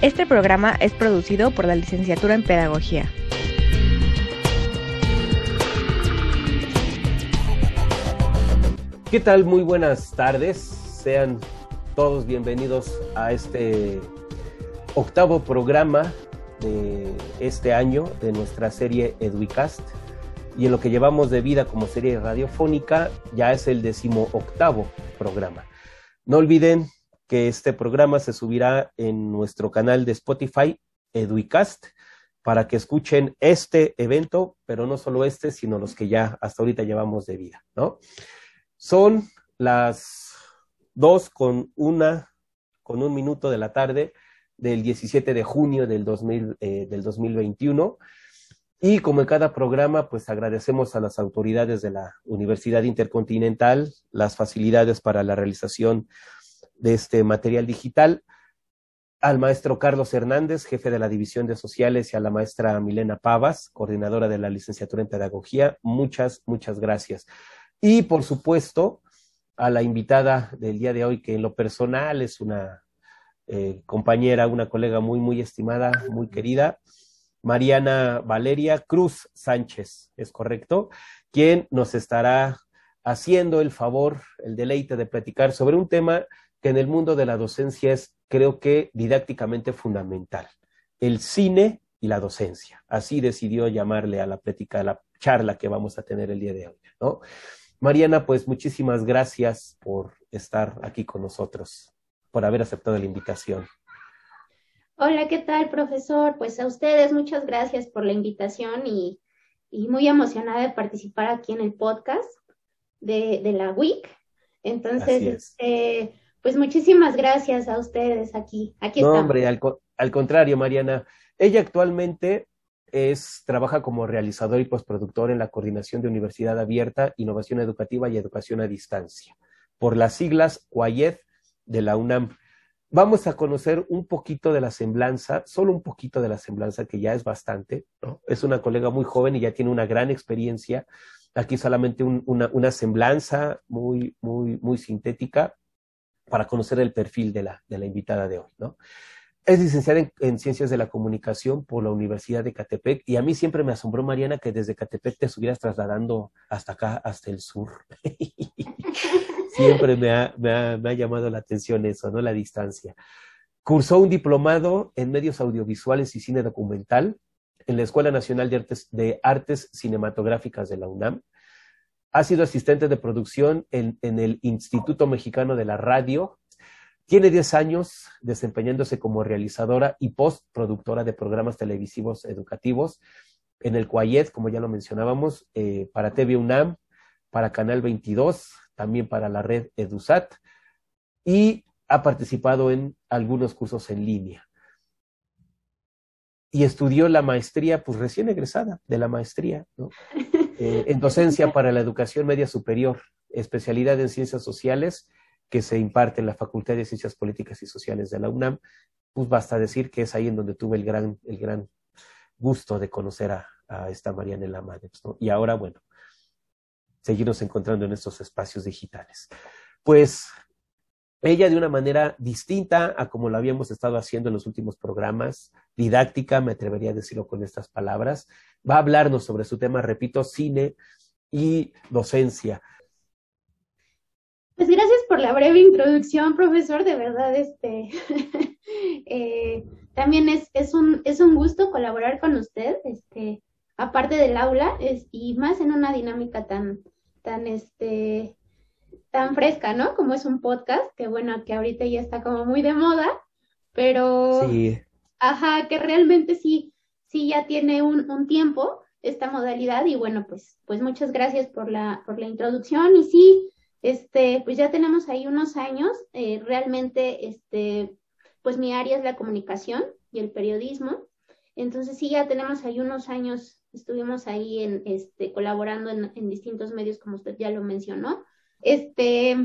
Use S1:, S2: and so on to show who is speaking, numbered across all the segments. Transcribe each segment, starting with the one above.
S1: Este programa es producido por la Licenciatura en Pedagogía.
S2: ¿Qué tal? Muy buenas tardes. Sean todos bienvenidos a este octavo programa de este año de nuestra serie Educast y en lo que llevamos de vida como serie radiofónica ya es el decimo octavo programa. No olviden que este programa se subirá en nuestro canal de Spotify, Eduicast, para que escuchen este evento, pero no solo este, sino los que ya hasta ahorita llevamos de vida, ¿no? Son las dos con una, con un minuto de la tarde del 17 de junio del, 2000, eh, del 2021. Y como en cada programa, pues agradecemos a las autoridades de la Universidad Intercontinental las facilidades para la realización de este material digital, al maestro Carlos Hernández, jefe de la División de Sociales, y a la maestra Milena Pavas, coordinadora de la licenciatura en Pedagogía. Muchas, muchas gracias. Y por supuesto, a la invitada del día de hoy, que en lo personal es una eh, compañera, una colega muy, muy estimada, muy querida, Mariana Valeria Cruz Sánchez, ¿es correcto? Quien nos estará haciendo el favor, el deleite de platicar sobre un tema que en el mundo de la docencia es, creo que, didácticamente fundamental, el cine y la docencia. Así decidió llamarle a la plática, a la charla que vamos a tener el día de hoy, ¿no? Mariana, pues muchísimas gracias por estar aquí con nosotros, por haber aceptado la invitación.
S3: Hola, ¿qué tal, profesor? Pues a ustedes muchas gracias por la invitación y, muy emocionada de participar aquí en el podcast de, la WIC. Entonces, este, pues muchísimas gracias a ustedes aquí. Aquí
S2: no, hombre, al, al, contrario, Mariana. Ella actualmente es, trabaja como realizador y postproductor en la Coordinación de Universidad Abierta, Innovación Educativa y Educación a Distancia, por las siglas CUAYED de la UNAM. Vamos a conocer un poquito de la semblanza, solo un poquito de la semblanza, que ya es bastante, ¿no? Es una colega muy joven y ya tiene una gran experiencia. Aquí solamente una, una, semblanza muy, muy, muy sintética para conocer el perfil de la, de la invitada de hoy, ¿no? Es licenciada en, Ciencias de la Comunicación por la Universidad de Catepec y a mí siempre me asombró, Mariana, que desde Catepec te estuvieras trasladando hasta acá, hasta el sur. siempre me ha, me, ha, me ha, llamado la atención eso, ¿no? La distancia. Cursó un diplomado en medios audiovisuales y cine documental en la Escuela Nacional de Artes, de Artes Cinematográficas de la UNAM. Ha sido asistente de producción en, el Instituto Mexicano de la Radio. Tiene 10 años desempeñándose como realizadora y postproductora de programas televisivos educativos en el CUAYED, como ya lo mencionábamos, eh, para TV UNAM, para Canal 22, también para la red EduSat y ha participado en algunos cursos en línea. Y estudió la maestría, pues recién egresada de la maestría, ¿no? eh, en docencia para la educación media superior, especialidad en ciencias sociales que se imparte en la Facultad de Ciencias Políticas y Sociales de la UNAM. Pues basta decir que es ahí en donde tuve el gran, el gran gusto de conocer a, esta Mariana Madres, ¿no? Y ahora, bueno, seguirnos encontrando en estos espacios digitales. Pues ella de una manera distinta a como lo habíamos estado haciendo en los últimos programas, didáctica, me atrevería a decirlo con estas palabras, va a hablarnos sobre su tema, repito, cine y docencia.
S3: Pues gracias por la breve introducción, profesor, de verdad, este, eh, también es, es, un, es un gusto colaborar con usted, este, aparte del aula, es, y más en una dinámica tan, tan, este, tan fresca, ¿no? Como es un podcast, que bueno, que ahorita ya está como muy de moda, pero,
S2: sí.
S3: ajá, que realmente sí, sí ya tiene un, un tiempo esta modalidad y bueno, pues, pues muchas gracias por la, por la introducción y sí, este, pues ya tenemos ahí unos años, eh, realmente, este, pues mi área es la comunicación, y el periodismo. Entonces sí, ya tenemos ahí unos años, estuvimos ahí en, este, colaborando en, distintos medios, como usted ya lo mencionó. Este,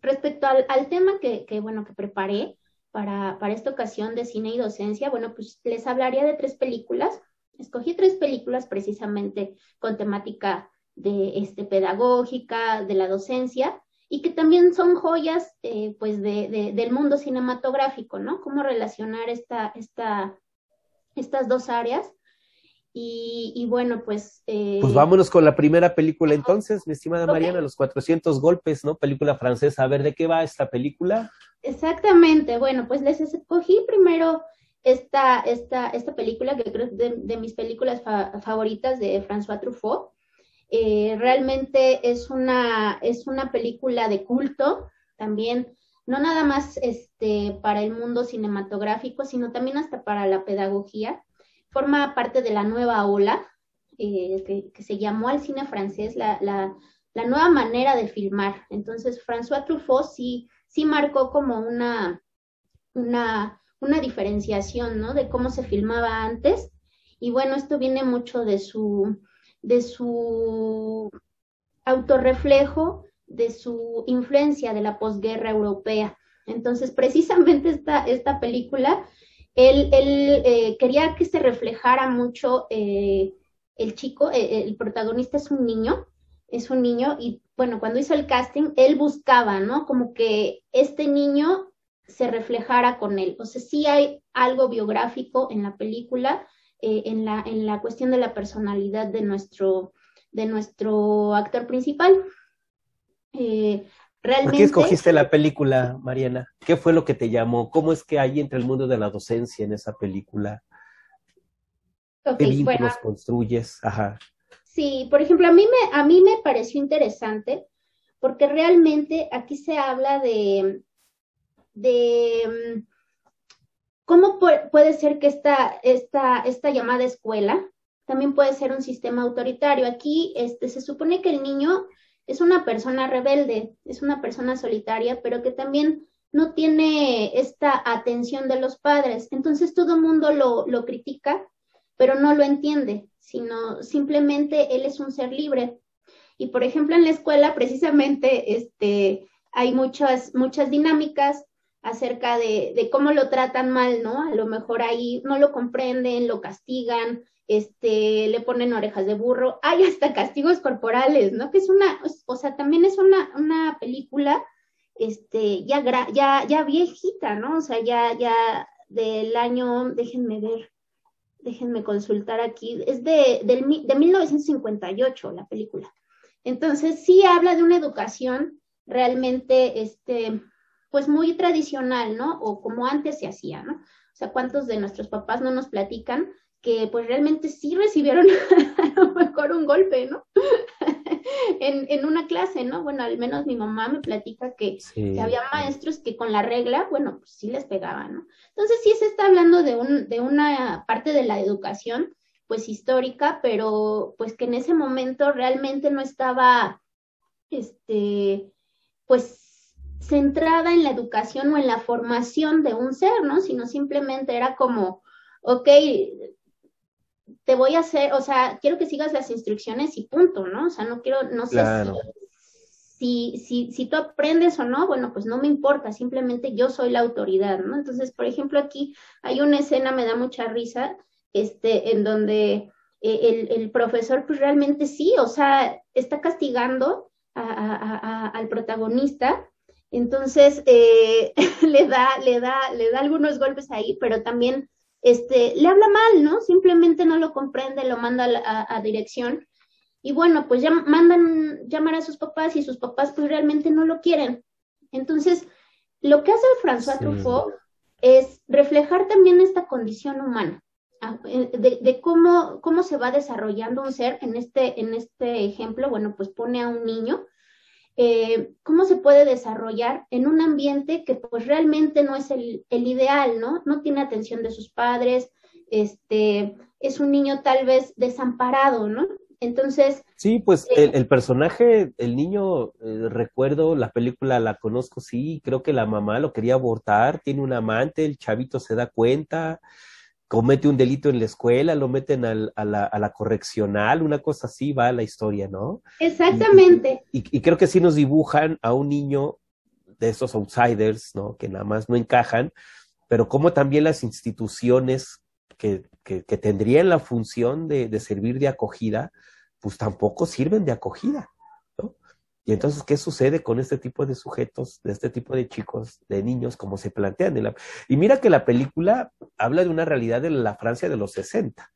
S3: respecto al, tema que, bueno, que preparé para, para esta ocasión de cine y docencia, bueno, pues les hablaría de tres películas. Escogí tres películas precisamente con temática de este, pedagógica, de la docencia, y que también son joyas eh, pues de, del mundo cinematográfico, ¿no? Cómo relacionar esta, esta, estas dos áreas. Y, bueno, pues...
S2: Eh, pues vámonos con la primera película entonces, mi estimada Mariana, Los 400 golpes, ¿no? Película francesa. A ver, ¿de qué va esta película?
S3: Exactamente, bueno, pues les escogí primero esta, esta, esta película, que creo que de, de mis películas favoritas de François Truffaut. Eh, realmente es una, es una película de culto también, no nada más este, para el mundo cinematográfico, sino también hasta para la pedagogía. Forma parte de la nueva ola eh, que, se llamó al cine francés la, la, la, nueva manera de filmar. Entonces, François Truffaut sí, sí marcó como una, una, una diferenciación ¿no? de cómo se filmaba antes. Y bueno, esto viene mucho de su, de su autorreflejo, de su influencia de la posguerra europea. Entonces, precisamente esta, esta película, él, él eh, quería que se reflejara mucho eh, el chico, eh, el protagonista es un niño, es un niño y bueno, cuando hizo el casting, él buscaba, ¿no? Como que este niño se reflejara con él. O sea, sí hay algo biográfico en la película, en, la, en la cuestión de la personalidad de nuestro, de nuestro actor principal.
S2: Realmente... ¿Por qué escogiste la película, Mariana? ¿Qué fue lo que te llamó? ¿Cómo es que hay entre el mundo de la docencia en esa película? ¿Qué vínculos construyes? Ajá.
S3: Sí, por ejemplo, a mí, me, a mí me pareció interesante porque realmente aquí se habla de, de mm, ¿Cómo puede ser que esta, esta, esta llamada escuela también puede ser un sistema autoritario? Aquí este, se supone que el niño es una persona rebelde, es una persona solitaria, pero que también no tiene esta atención de los padres. Entonces todo el mundo lo, lo critica, pero no lo entiende, sino simplemente él es un ser libre. Y por ejemplo, en la escuela precisamente este, hay muchas, muchas dinámicas acerca de, cómo lo tratan mal, ¿no? A lo mejor ahí no lo comprenden, lo castigan, este, le ponen orejas de burro, hay hasta castigos corporales, ¿no? Que es una, o sea, también es una, una película, este, ya, ya, ya viejita, ¿no? O sea, ya, ya del año, déjenme ver, déjenme consultar aquí, es de, del, de 1958 la película. Entonces, sí habla de una educación realmente, este, pues muy tradicional, ¿no? O como antes se hacía, ¿no? O sea, ¿cuántos de nuestros papás no nos platican que pues realmente sí recibieron a lo mejor un golpe, ¿no? en, en, una clase, ¿no? Bueno, al menos mi mamá me platica que, había maestros que con la regla, bueno, pues sí les pegaban, ¿no? Entonces sí se está hablando de, un, de una parte de la educación, pues histórica, pero pues que en ese momento realmente no estaba, este, pues centrada en la educación o en la formación de un ser, ¿no? Sino simplemente era como, ok, te voy a hacer, o sea, quiero que sigas las instrucciones y punto, ¿no? O sea, no quiero, no sé si, si, si, tú aprendes o no, bueno, pues no me importa, simplemente yo soy la autoridad, ¿no? Entonces, por ejemplo, aquí hay una escena, me da mucha risa, este, en donde eh, el, el profesor, pues realmente sí, o sea, está castigando al protagonista entonces, eh, le, da, le, da, le da algunos golpes ahí, pero también este, le habla mal, ¿no? Simplemente no lo comprende, lo manda a, dirección. Y bueno, pues ya mandan llamar a sus papás y sus papás pues realmente no lo quieren. Entonces, lo que hace François Truffaut es reflejar también esta condición humana, ah, eh, de, de, cómo, cómo se va desarrollando un ser. En este, en este ejemplo, bueno, pues pone a un niño eh, cómo se puede desarrollar en un ambiente que pues realmente no es el, ideal, ¿no? No tiene atención de sus padres, este, es un niño tal vez desamparado, ¿no? Entonces...
S2: Sí, pues eh, el, personaje, el niño, eh, recuerdo, la película la conozco, sí, creo que la mamá lo quería abortar, tiene un amante, el chavito se da cuenta, comete un delito en la escuela, lo meten al, a, la, a, la, correccional, una cosa así va la historia, ¿no?
S3: Exactamente.
S2: Y, y, y, creo que sí nos dibujan a un niño de esos outsiders, ¿no? Que nada más no encajan, pero como también las instituciones que, que, que tendrían la función de, de, servir de acogida, pues tampoco sirven de acogida. Y entonces, ¿qué sucede con este tipo de sujetos, de este tipo de chicos, de niños, como se plantean? En la... Y mira que la película habla de una realidad de la Francia de los 60,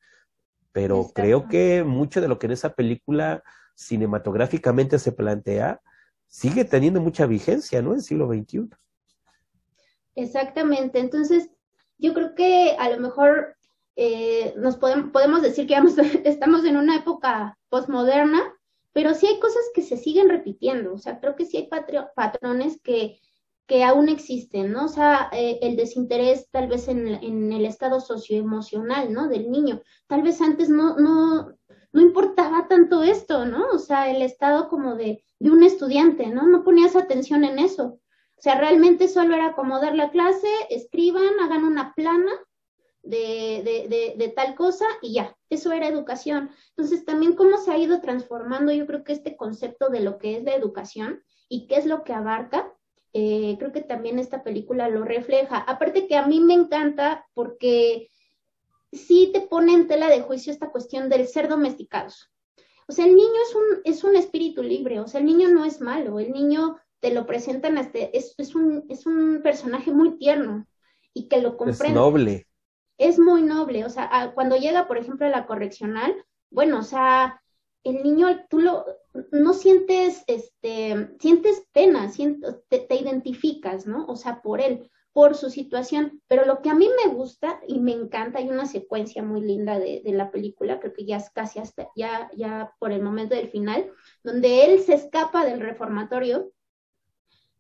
S2: pero creo que mucho de lo que en esa película cinematográficamente se plantea sigue teniendo mucha vigencia, ¿no? En el siglo XXI.
S3: Exactamente. Entonces, yo creo que a lo mejor eh, nos podemos, podemos decir que estamos en una época postmoderna, pero sí hay cosas que se siguen repitiendo. O sea, creo que sí hay patrones que, que aún existen, ¿no? O sea, eh, el desinterés tal vez en, en, el estado socioemocional, ¿no? Del niño. Tal vez antes no, no, no importaba tanto esto, ¿no? O sea, el estado como de, de un estudiante, ¿no? No ponías atención en eso. O sea, realmente solo era acomodar la clase, escriban, hagan una plana de, de, de, de, tal cosa y ya, eso era educación. Entonces, también cómo se ha ido transformando, yo creo que este concepto de lo que es la educación y qué es lo que abarca, eh, creo que también esta película lo refleja. Aparte que a mí me encanta porque sí te pone en tela de juicio esta cuestión del ser domesticados. O sea, el niño es un, es un espíritu libre, o sea, el niño no es malo, el niño te lo presentan, este, es, es, un, es un personaje muy tierno y que lo comprende.
S2: Es noble.
S3: Es muy noble, o sea, a, cuando llega, por ejemplo, a la correccional, bueno, o sea, el niño, tú lo, no sientes, este, sientes pena, sientes, te, identificas, ¿no? O sea, por él por su situación. Pero lo que a mí me gusta y me encanta, hay una secuencia muy linda de, de, la película, creo que ya es casi hasta, ya, ya por el momento del final, donde él se escapa del reformatorio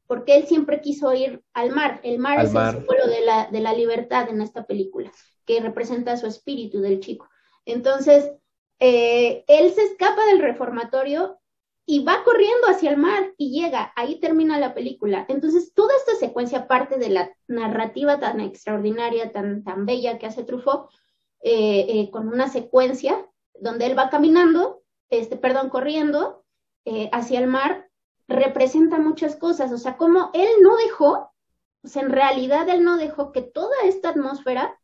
S3: porque él siempre quiso ir al mar. El mar
S2: Al
S3: es
S2: mar.
S3: el símbolo de la, de la libertad en esta película, que representa su espíritu del chico. Entonces, eh, él se escapa del reformatorio y va corriendo hacia el mar y llega, ahí termina la película. Entonces, toda esta secuencia parte de la narrativa tan extraordinaria, tan, tan bella que hace Truffaut, eh, eh, con una secuencia donde él va caminando, este, perdón, corriendo hacia el mar, representa muchas cosas, o sea, como él no dejó, sea, en realidad él no dejó que toda esta atmósfera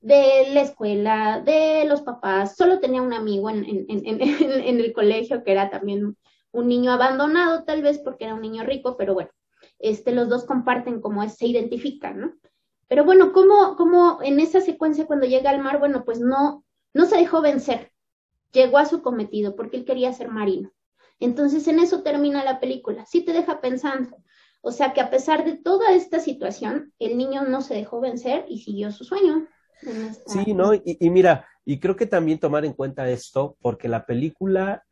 S3: de la escuela, de los papás, solo tenía un amigo en, en, en, en, el colegio que era también un niño abandonado, tal vez porque era un niño rico, pero bueno, este, los dos comparten como se identifican, ¿no? Pero bueno, como, como en esa secuencia cuando llega al mar, bueno, pues no, no se dejó vencer, llegó a su cometido porque él quería ser marino. Entonces en eso termina la película, sí te deja pensando. O sea que a pesar de toda esta situación, el niño no se dejó vencer y siguió su sueño.
S2: Esta... Sí, ¿no? Y, y, mira, y creo que también tomar en cuenta esto, porque la película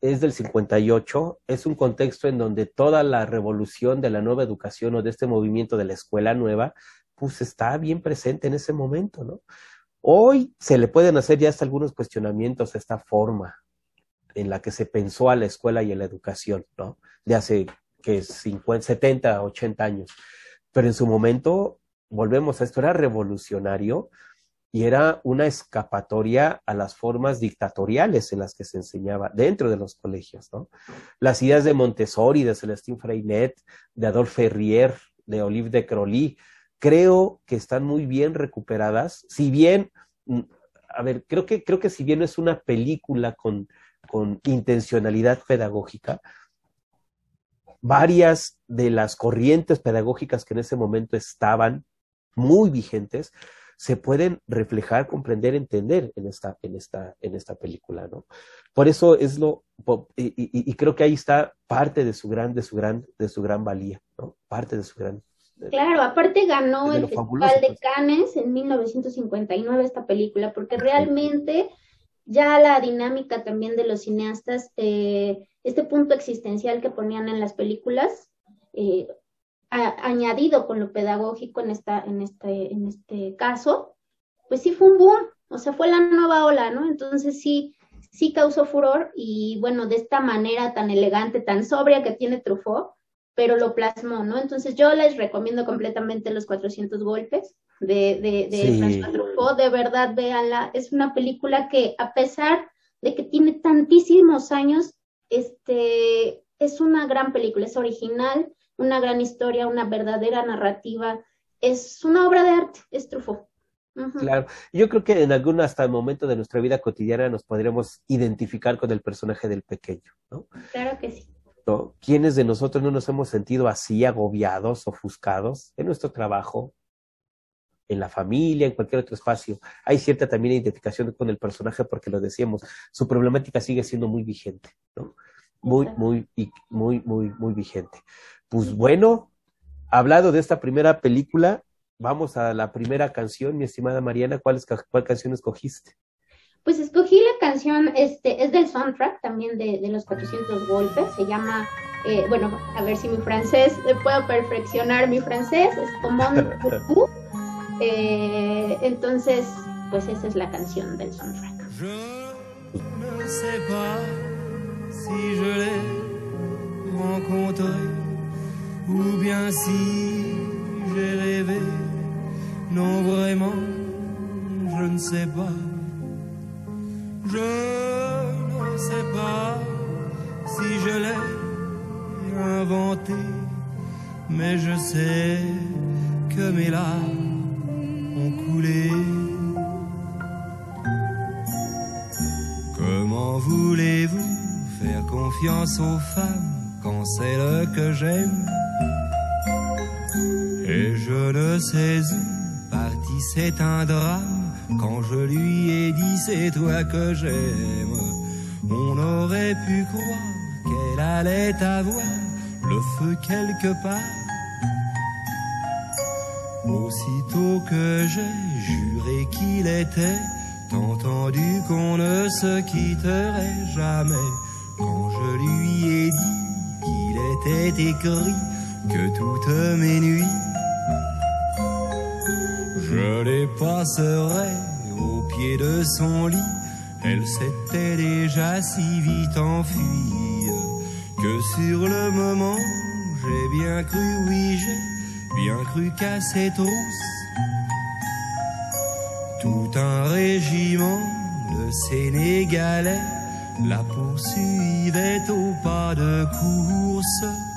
S2: es del 58, es un contexto en donde toda la revolución de la nueva educación o de este movimiento de la escuela nueva, pues está bien presente en ese momento, ¿no? Hoy se le pueden hacer ya hasta algunos cuestionamientos a esta forma en la que se pensó a la escuela y a la educación, ¿no? De hace que 50, 70, 80 años. Pero en su momento, volvemos a esto, era revolucionario y era una escapatoria a las formas dictatoriales en las que se enseñaba dentro de los colegios, ¿no? Las ideas de Montessori, de Celestine Freinet, de Adolphe Ferrier, de Olive de Crowley, creo que están muy bien recuperadas, si bien, a ver, creo que, creo que si bien no es una película con, con intencionalidad pedagógica, varias de las corrientes pedagógicas que en ese momento estaban muy vigentes, se pueden reflejar, comprender, entender en esta, en esta, en esta película, ¿no? Por eso es lo, y, y, y, creo que ahí está parte de su gran, de su gran, de su gran valía, ¿no? Parte de su gran.
S3: Claro, aparte ganó el Festival de Cannes en 1959 esta película, porque realmente ya la dinámica también de los cineastas, eh, este punto existencial que ponían en las películas, eh, añadido con lo pedagógico en, esta, en, este, en este caso, pues sí fue un boom, o sea, fue la nueva ola, ¿no? Entonces sí, sí causó furor y bueno, de esta manera tan elegante, tan sobria que tiene Truffaut, pero lo plasmó, ¿no? Entonces yo les recomiendo completamente los 400 golpes.
S4: De, de, de François de verdad, véanla. Es una película que, a pesar de que tiene tantísimos años, este, es una gran película, es original, una gran historia, una verdadera narrativa, es una obra de arte, es Truffaut.
S2: Claro, yo creo que en algún hasta el momento de nuestra vida cotidiana nos podríamos identificar con el personaje del pequeño, ¿no?
S4: Claro que sí.
S2: ¿No? ¿Quiénes de nosotros no nos hemos sentido así agobiados, ofuscados en nuestro trabajo, en la familia, en cualquier otro espacio? Hay cierta también identificación con el personaje porque lo decíamos, su problemática sigue siendo muy vigente, ¿no? Muy, muy, muy, muy, muy vigente. Pues bueno, hablado de esta primera película, vamos a la primera canción, mi estimada Mariana. ¿Cuál, cuál canción escogiste?
S4: Pues escogí la canción, este, es del soundtrack también de, de los 400 golpes, se llama, eh, bueno, a ver si mi francés, eh, puedo perfeccionar mi francés, es como eh, entonces, pues esa es la canción del soundtrack. Je ne sais pas si je l'ai rencontré ou bien si j'ai rêvé Non, vraiment, je ne sais pas. Je ne sais pas si je l'ai inventé, mais je sais que mes larmes Comment voulez-vous faire confiance aux femmes quand c'est le que j'aime? Et je ne sais où c'est un drame. Quand je lui ai dit c'est toi que j'aime, on aurait pu croire qu'elle allait avoir le feu quelque part. Aussitôt que j'ai juré qu'il était entendu qu'on ne se quitterait jamais, quand je lui ai dit qu'il était écrit que toutes mes nuits je les passerai au pied de son lit. Elle s'était déjà si vite enfuie que sur le moment, j'ai bien cru, oui, j'ai bien cru qu'à ses trousses, tout un régiment de Sénégalais la poursuivait au pas de course.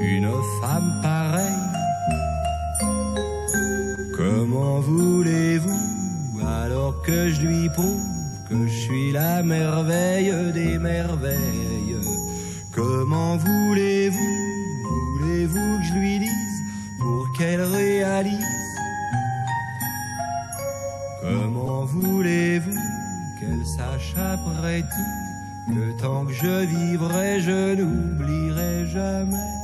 S2: une
S4: femme pareille. Comment voulez-vous alors que je lui prouve que je suis la merveille des merveilles? Comment voulez-vous, voulez-vous que je lui dise pour qu'elle réalise? Comment voulez-vous qu'elle sache après tout le temps que je vivrai, je n'oublierai jamais.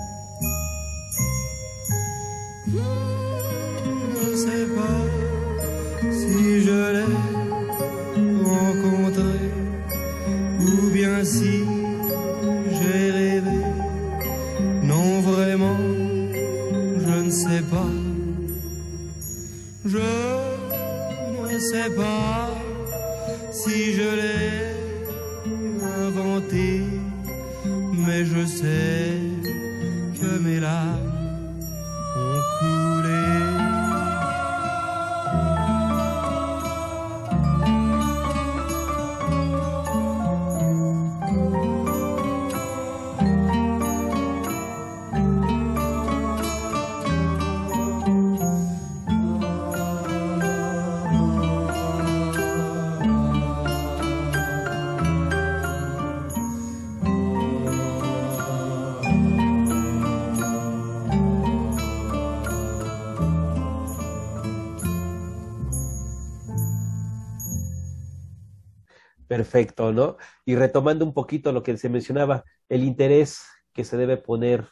S2: ¿No? Y retomando un poquito lo que se mencionaba, el interés que se debe poner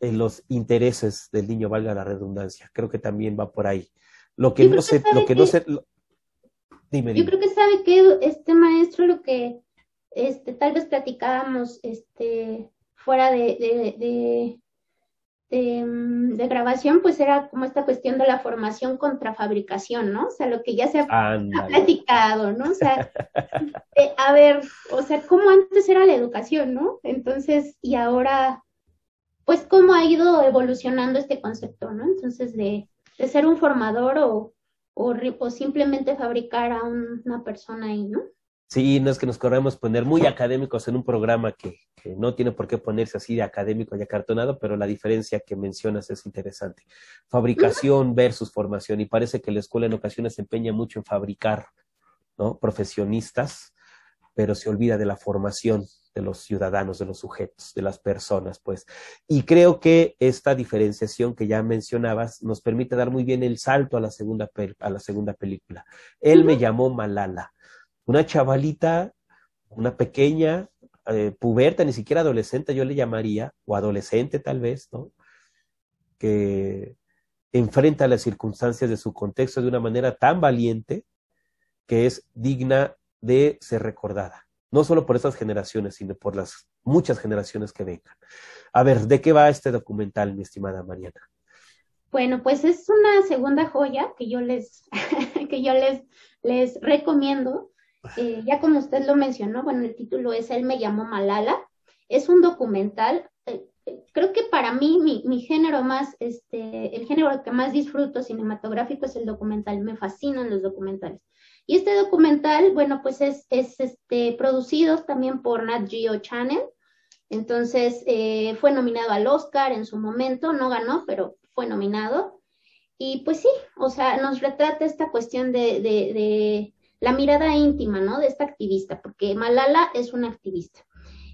S2: en los intereses del niño, valga la redundancia. Creo que también va por ahí. Lo que no se, lo que, no se,
S3: dime, Yo creo que sabe que este maestro lo que este tal vez platicábamos este fuera de, de, grabación, pues era como esta cuestión de la formación contra fabricación, ¿no? O sea, lo que ya se ha, platicado, ¿no? O sea, eh, a ver, o sea, ¿cómo antes era la educación, ¿no? Entonces, y ahora, pues, ¿cómo ha ido evolucionando este concepto, ¿no? Entonces, de, de ser un formador o, o, o simplemente fabricar a una persona ahí, ¿no?
S2: Sí, no es que nos corremos poner muy académicos en un programa que, no tiene por qué ponerse así de académico y acartonado, pero la diferencia que mencionas es interesante. Fabricación versus formación, y parece que la escuela en ocasiones se empeña mucho en fabricar ¿no? profesionistas, pero se olvida de la formación de los ciudadanos, de los sujetos, de las personas, pues. Y creo que esta diferenciación que ya mencionabas nos permite dar muy bien el salto a la segunda, a la segunda película. Él me llamó Malala una chavalita, una pequeña, eh, puberta, ni siquiera adolescente yo le llamaría, o adolescente tal vez, ¿no? Que enfrenta las circunstancias de su contexto de una manera tan valiente que es digna de ser recordada, no solo por estas generaciones, sino por las muchas generaciones que vengan. A ver, ¿de qué va este documental, mi estimada Mariana?
S3: Bueno, pues es una segunda joya que yo les, que yo les, les recomiendo. Eh, ya como usted lo mencionó, bueno, el título es Él me llamó Malala. Es un documental. Eh, eh, creo que para mí, mi, género más, este, el género que más disfruto cinematográfico es el documental. Me fascinan los documentales. Y este documental, bueno, pues es, es este, producido también por Nat Geo Channel. Entonces, fue nominado al Oscar en su momento, no ganó, pero fue nominado. Y pues sí, o sea, nos retrata esta cuestión de, de la mirada íntima, ¿no? De esta activista, porque Malala es una activista.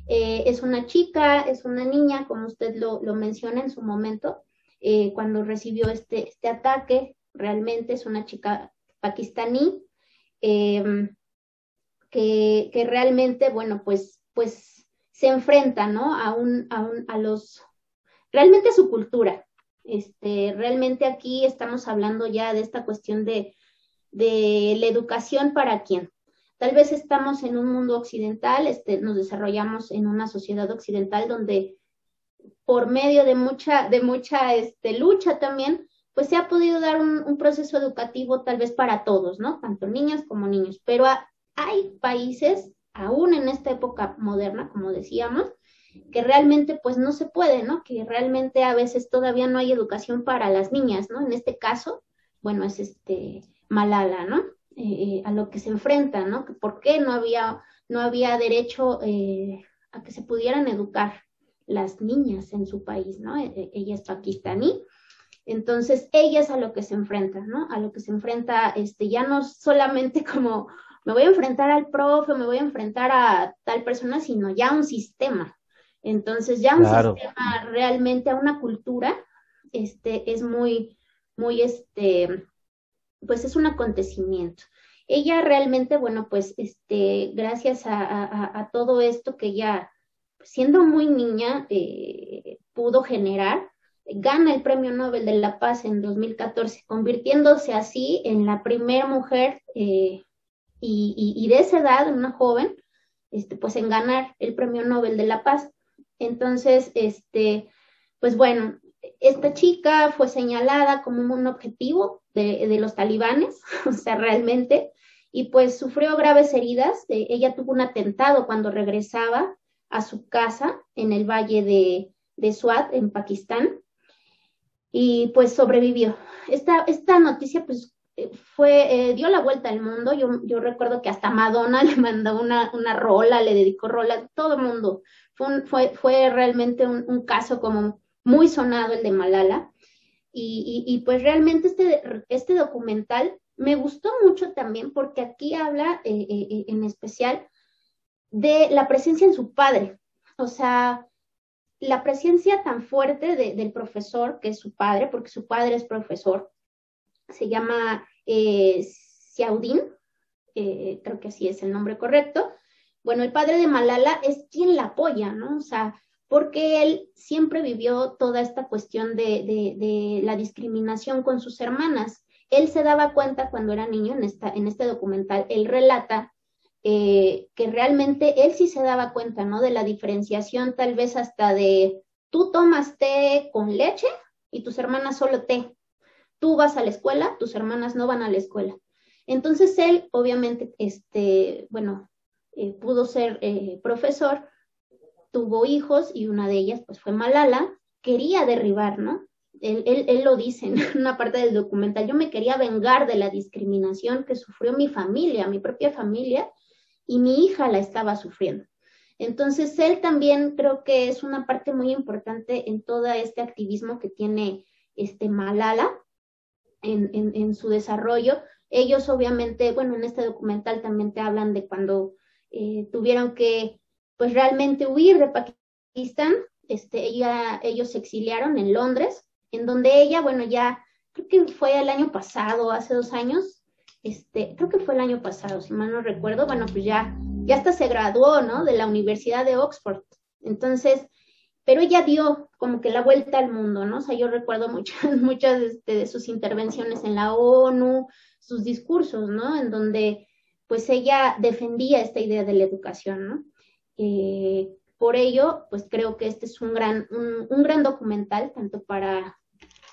S3: Eh, es una chica, es una niña, como usted lo, menciona en su momento, eh, cuando recibió este, este ataque, realmente es una chica pakistaní, em, que, que, realmente, bueno, pues, pues se enfrenta, ¿no? A, un, a, un, a los, realmente a su cultura. Este, realmente aquí estamos hablando ya de esta cuestión de, de la educación para quién. Tal vez estamos en un mundo occidental, este, nos desarrollamos en una sociedad occidental donde por medio de mucha, de mucha este, lucha también, pues se ha podido dar un, proceso educativo tal vez para todos, ¿no? Tanto niñas como niños. Pero hay países, aún en esta época moderna, como decíamos, que realmente pues no se puede, ¿no? Que realmente a veces todavía no hay educación para las niñas, ¿no? En este caso, bueno, es este, Malala, ¿no? Eh, a lo que se enfrenta, ¿no? ¿Por qué no había, no había derecho eh, a que se pudieran educar las niñas en su país, ¿no? E, ella es pakistaní. Entonces, ella es a lo que se enfrenta, ¿no? A lo que se enfrenta, este, ya no solamente como me voy a enfrentar al profe, me voy a enfrentar a tal persona, sino ya un sistema. Entonces, ya un sistema realmente a una cultura, este, es muy, muy, este, pues es un acontecimiento. Ella realmente, bueno, pues este, gracias a, todo esto que ella, siendo muy niña, eh, pudo generar, gana el Premio Nobel de la Paz en 2014, convirtiéndose así en la primera mujer eh, y, de esa edad, una joven, este, pues en ganar el Premio Nobel de la Paz. Entonces, este, pues bueno, esta chica fue señalada como un objetivo de, los talibanes, o sea, realmente, y pues sufrió graves heridas. Eh, ella tuvo un atentado cuando regresaba a su casa en el valle de, de Swat, en Pakistán, y pues sobrevivió. Esta, esta noticia pues eh, fue, eh, dio la vuelta al mundo. Yo, yo, recuerdo que hasta Madonna le mandó una, una rola, le dedicó rola, todo el mundo. Fue, fue, fue realmente un, un, caso como muy sonado el de Malala. Y, pues realmente este, este documental me gustó mucho también porque aquí habla eh, eh, eh, en especial de la presencia en su padre. O sea, la presencia tan fuerte del profesor, que es su padre, porque su padre es profesor, se llama eh, creo que así es el nombre correcto, bueno, el padre de Malala es quien la apoya, ¿no? O sea, porque él siempre vivió toda esta cuestión de, la discriminación con sus hermanas. Él se daba cuenta cuando era niño en, esta, en este documental, él relata eh, que realmente él sí se daba cuenta, ¿no? De la diferenciación tal vez hasta de tú tomas té con leche y tus hermanas solo té. Tú vas a la escuela, tus hermanas no van a la escuela. Entonces él, obviamente, este, bueno, eh, pudo ser eh, profesor, tuvo hijos y una de ellas pues fue Malala, quería derribar, ¿no? Él, él, lo dice en una parte del documental, yo me quería vengar de la discriminación que sufrió mi familia, mi propia familia, y mi hija la estaba sufriendo. Entonces, él también creo que es una parte muy importante en todo este activismo que tiene este Malala en, en su desarrollo. Ellos obviamente, bueno, en este documental también te hablan de cuando eh, tuvieron que, pues realmente huir de Pakistán. Este, ella, ellos se exiliaron en Londres, en donde ella, bueno, ya creo que fue el año pasado, hace dos años, este, creo que fue el año pasado, si mal no recuerdo, bueno, pues ya, ya hasta se graduó, ¿no? De la Universidad de Oxford. Entonces, pero ella dio como que la vuelta al mundo, ¿no? O sea, yo recuerdo muchas, muchas este, de sus intervenciones en la ONU, sus discursos, ¿no? En donde pues ella defendía esta idea de la educación, ¿no? Eh, por ello, pues creo que este es un gran, un, gran documental, tanto para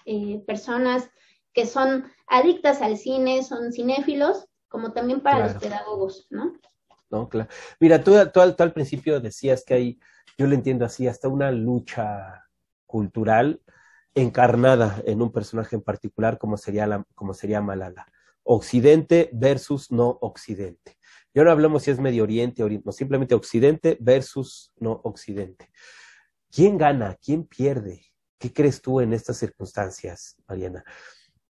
S3: eh, personas que son adictas al cine, son cinéfilos, como también para los pedagogos, ¿no?
S2: No, claro. Mira, tú, al, principio decías que hay, yo lo entiendo así, hasta una lucha cultural encarnada en un personaje en particular como sería, la, como sería Malala. Occidente versus no Occidente. Y no hablamos si es Medio Oriente, Oriente, simplemente Occidente versus no Occidente. ¿Quién gana? ¿Quién pierde? ¿Qué crees tú en estas circunstancias, Mariana?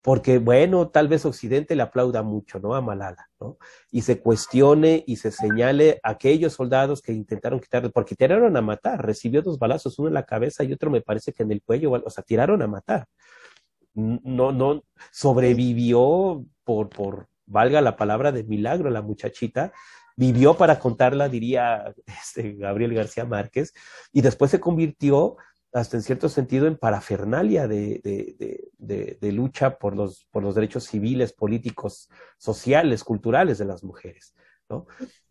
S2: Porque, bueno, tal vez Occidente le aplauda mucho, ¿no? A Malala, ¿no? Y se cuestione y se señale a aquellos soldados que intentaron quitarle, porque tiraron a matar, recibió dos balazos, uno en la cabeza y otro me parece que en el cuello, o sea, tiraron a matar. No, no, sobrevivió por, por, valga la palabra de milagro, la muchachita, vivió para contarla, diría este, Gabriel García Márquez, y después se convirtió hasta en cierto sentido en parafernalia de, de, de, lucha por los, por los derechos civiles, políticos, sociales, culturales de las mujeres. ¿no?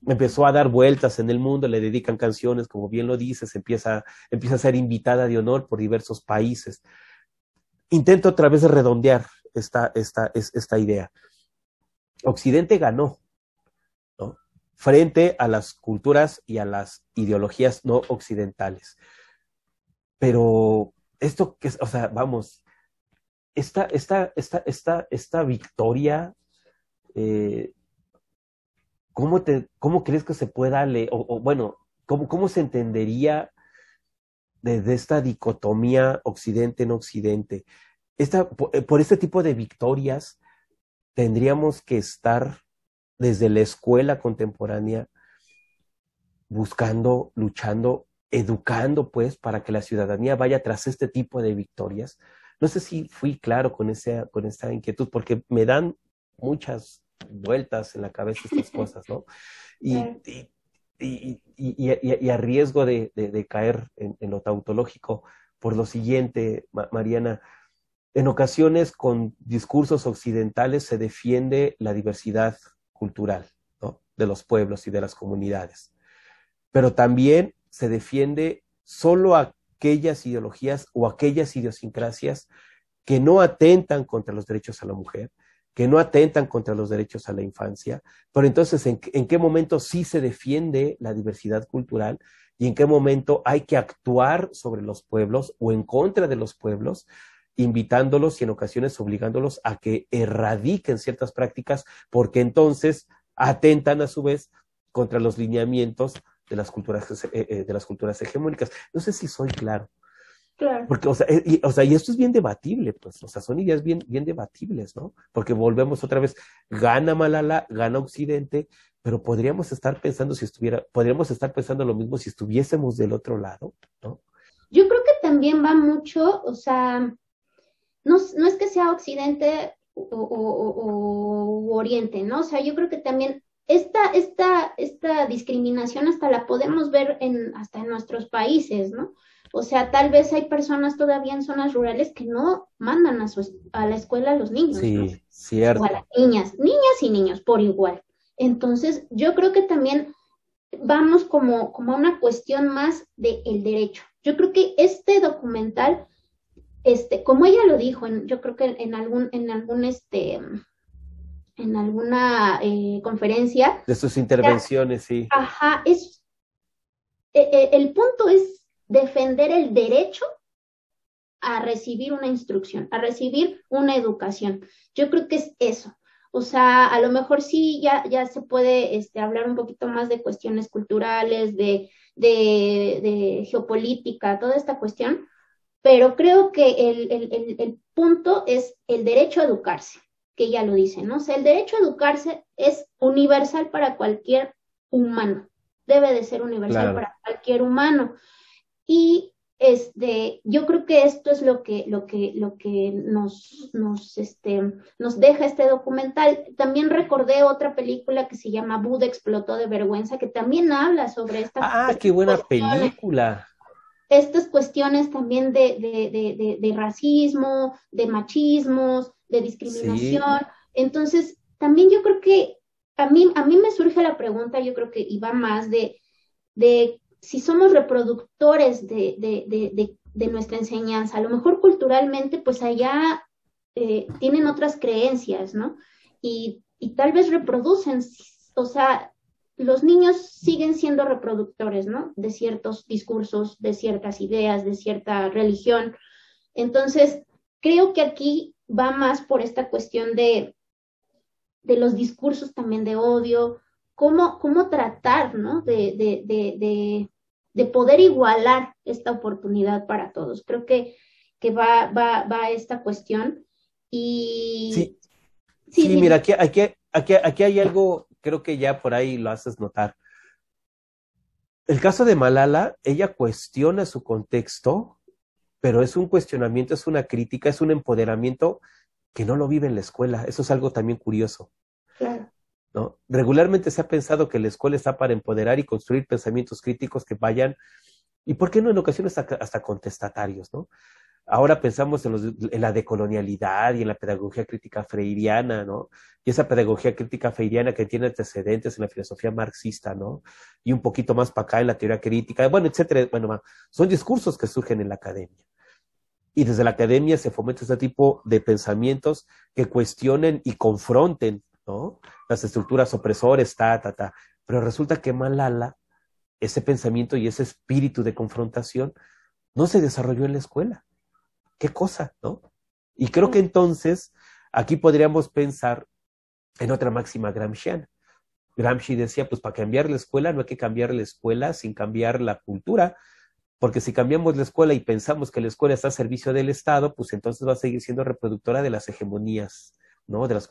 S2: Empezó a dar vueltas en el mundo, le dedican canciones, como bien lo dices, empieza, empieza a ser invitada de honor por diversos países. Intento otra vez redondear esta, esta, esta idea. Occidente ganó. Frente a las culturas y a las ideologías no occidentales. Pero esto que es, o sea, vamos, esta, esta, esta, esta, esta victoria, eh, ¿cómo, te, ¿cómo crees que se pueda leer? O, bueno, ¿cómo, ¿cómo se entendería desde esta dicotomía occidente-no occidente? Esta, eh, por este tipo de victorias, tendríamos que estar desde la escuela contemporánea buscando, luchando, educando, pues, para que la ciudadanía vaya tras este tipo de victorias. No sé si fui claro con, esa, con esta inquietud, porque me dan muchas vueltas en la cabeza estas cosas, ¿no? Y, y, y, a riesgo de, caer en, en, lo tautológico, por lo siguiente, Mariana, en ocasiones con discursos occidentales se defiende la diversidad cultural de los pueblos y de las comunidades, pero también se defiende solo aquellas ideologías o aquellas idiosincrasias que no atentan contra los derechos a la mujer, que no atentan contra los derechos a la infancia, pero entonces ¿en, en qué momento sí se defiende la diversidad cultural y en qué momento hay que actuar sobre los pueblos o en contra de los pueblos invitándolos y en ocasiones obligándolos a que erradiquen ciertas prácticas, porque entonces atentan a su vez contra los lineamientos de las culturas, eh, eh, de las culturas hegemónicas. No sé si soy claro.
S3: Claro.
S2: Porque, o sea, eh, y, o sea, y esto es bien debatible, pues, o sea, son ideas bien, bien debatibles, ¿no? Porque volvemos otra vez, gana Malala, gana Occidente, pero podríamos estar pensando si estuviera, podríamos estar pensando lo mismo si estuviésemos del otro lado, ¿no?
S3: Yo creo que también va mucho, o sea, no, es que sea occidente o, oriente, ¿no? O sea, yo creo que también esta, esta, esta discriminación hasta la podemos ver en, hasta en nuestros países, ¿no? O sea, tal vez hay personas todavía en zonas rurales que no mandan a, su, a la escuela a los niños.
S2: Sí, cierto.
S3: O a las niñas, niñas y niños por igual. Entonces, yo creo que también vamos como, como a una cuestión más del el derecho. Yo creo que este documental, este, como ella lo dijo, en, yo creo que en algún, en algún este, en alguna eh, conferencia.
S2: De sus intervenciones, sí.
S3: Ajá, es, e, e, el punto es defender el derecho a recibir una instrucción, a recibir una educación. Yo creo que es eso. O sea, a lo mejor sí ya, ya se puede este, hablar un poquito más de cuestiones culturales, de, de, de geopolítica, toda esta cuestión, pero creo que el, el, el punto es el derecho a educarse que ya lo dice, ¿no? O sea, el derecho a educarse es universal para cualquier humano, debe de ser universal para cualquier humano. Y este, yo creo que esto es lo que, lo que, lo que nos, nos, este, nos deja este documental. También recordé otra película que se llama Buda explotó de vergüenza, que también habla sobre esta.
S2: Ah, qué buena película
S3: estas cuestiones también de, de, de, de, racismo, de machismos, de discriminación. Entonces, también yo creo que a mí, a mí me surge la pregunta, yo creo que iba más de, de si somos reproductores de, de, de, nuestra enseñanza, a lo mejor culturalmente, pues allá eh, tienen otras creencias, ¿no? Y, y tal vez reproducen, o sea, los niños siguen siendo reproductores, ¿no? De ciertos discursos, de ciertas ideas, de cierta religión. Entonces, creo que aquí va más por esta cuestión de, de los discursos también de odio, cómo, cómo tratar, ¿no? De, de, de, de, poder igualar esta oportunidad para todos. Creo que, que va, va, va esta cuestión. Y...
S2: Sí, sí, mira, aquí, aquí, aquí, aquí hay algo, creo que ya por ahí lo haces notar. El caso de Malala, ella cuestiona su contexto, pero es un cuestionamiento, es una crítica, es un empoderamiento que no lo vive en la escuela. Eso es algo también curioso.
S3: Claro.
S2: ¿no? Regularmente se ha pensado que la escuela está para empoderar y construir pensamientos críticos que vayan, y por qué no en ocasiones hasta, hasta contestatarios, ¿no? Ahora pensamos en, los, en, la decolonialidad y en la pedagogía crítica freiriana, ¿no? Y esa pedagogía crítica freiriana que tiene antecedentes en la filosofía marxista, ¿no? Y un poquito más para acá en la teoría crítica, bueno, etcétera. Bueno, son discursos que surgen en la academia y desde la academia se fomenta este tipo de pensamientos que cuestionen y confronten ¿no? las estructuras opresores, ta, ta, ta. Pero resulta que Malala, ese pensamiento y ese espíritu de confrontación, no se desarrolló en la escuela. ¿Qué cosa, no? Y creo que entonces aquí podríamos pensar en otra máxima gramsciana. Gramsci decía, pues para cambiar la escuela no hay que cambiar la escuela sin cambiar la cultura, porque si cambiamos la escuela y pensamos que la escuela está a servicio del Estado, pues entonces va a seguir siendo reproductora de las hegemonías, ¿no? De las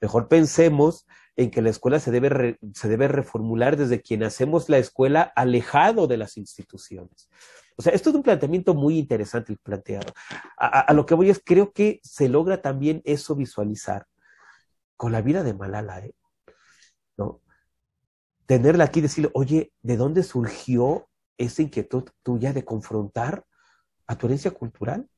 S2: Mejor pensemos en que la escuela se debe, se debe reformular desde quien hacemos la escuela alejado de las instituciones. O sea, esto es un planteamiento muy interesante el planteado. A, a, lo que voy es, creo que se logra también eso visualizar con la vida de Malala, ¿eh? ¿no? Tenerla aquí y decirle, oye, ¿de dónde surgió esa inquietud tuya de confrontar a tu herencia cultural?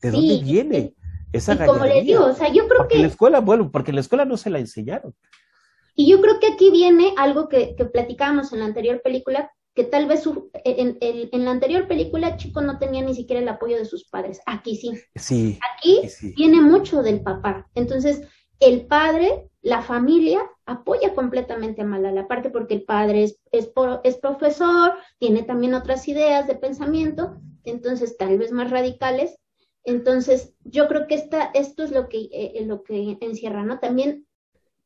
S2: ¿De dónde viene esa
S3: y como les digo, o sea, yo creo
S2: porque
S3: que...
S2: En la escuela, bueno, porque en la escuela no se la enseñaron.
S3: Y yo creo que aquí viene algo que, que platicábamos en la anterior película, que tal vez su, en, en, en, la anterior película Chico no tenía ni siquiera el apoyo de sus padres. Aquí sí.
S2: Sí.
S3: Aquí
S2: sí.
S3: viene mucho del papá. Entonces, el padre, la familia, apoya completamente a Malala, aparte porque el padre es, es, es, profesor, tiene también otras ideas de pensamiento, entonces tal vez más radicales. Entonces, yo creo que esta, esto es lo que, eh, lo que encierra, ¿no? También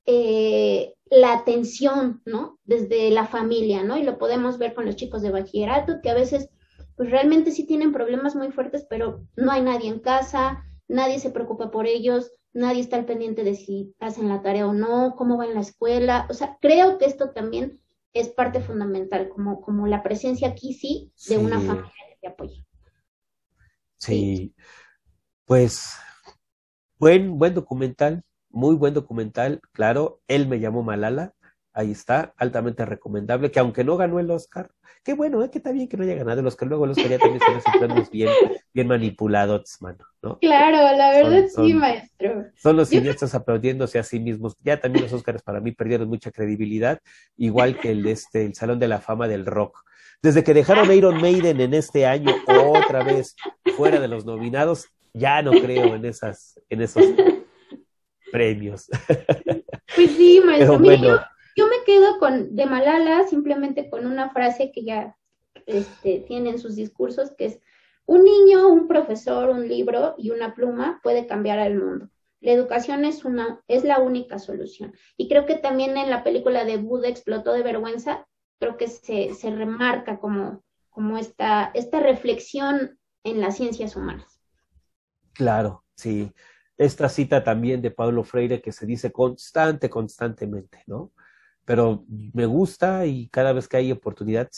S3: eh, la atención, ¿no? Desde la familia, ¿no? Y lo podemos ver con los chicos de bachillerato, que a veces, pues realmente sí tienen problemas muy fuertes, pero no hay nadie en casa, nadie se preocupa por ellos, nadie está al pendiente de si hacen la tarea o no, cómo va en la escuela. O sea, creo que esto también es parte fundamental, como, como la presencia aquí sí de sí. una familia que apoya.
S2: Sí. sí. pues buen, buen documental. Muy buen documental, claro, él me llamó Malala, ahí está, altamente recomendable, que aunque no ganó el Oscar, qué bueno, ¿eh? que está bien que no haya ganado el Oscar, luego el Oscar ya también los premios bien, bien manipulados, mano, ¿no?
S5: Claro, la verdad sí, maestro.
S2: Son los cineastas aplaudiéndose a sí mismos, ya también los Oscars para mí perdieron mucha credibilidad, igual que el, este, el Salón de la Fama del Rock. Desde que dejaron Iron Maiden en este año otra vez fuera de los nominados, ya no creo en esas, en esos premios.
S5: Pues sí, maestro. yo, me quedo con de Malala simplemente con una frase que ya este, tiene en sus discursos, que es un niño, un profesor, un libro y una pluma puede cambiar al mundo. La educación es una, es la única solución. Y creo que también en la película de Buda explotó de vergüenza, creo que se, se remarca como, como esta, esta reflexión en las ciencias humanas.
S2: Claro, sí esta cita también de Pablo Freire que se dice constante, constantemente, ¿no? Pero me gusta y cada vez que hay oportunidad,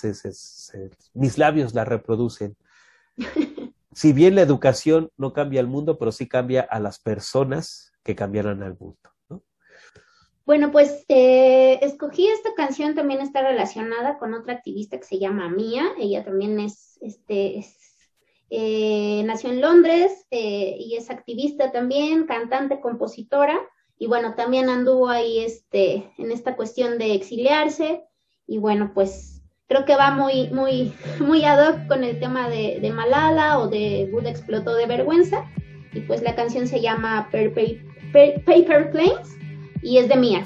S2: mis labios la reproducen. si bien la educación no cambia el mundo, pero sí cambia a las personas que cambiarán al mundo. ¿no?
S5: Bueno, pues eh, escogí esta canción, también está relacionada con otra activista que se llama Mía, ella también es, este, es eh, nació en Londres eh, y es activista también, cantante, compositora, y bueno, también anduvo ahí este, en esta cuestión de exiliarse, y bueno, pues creo que va muy, muy, muy ad hoc con el tema de, de Malala o de Buda explotó de vergüenza, y pues la canción se llama Paper Planes y es de Mía.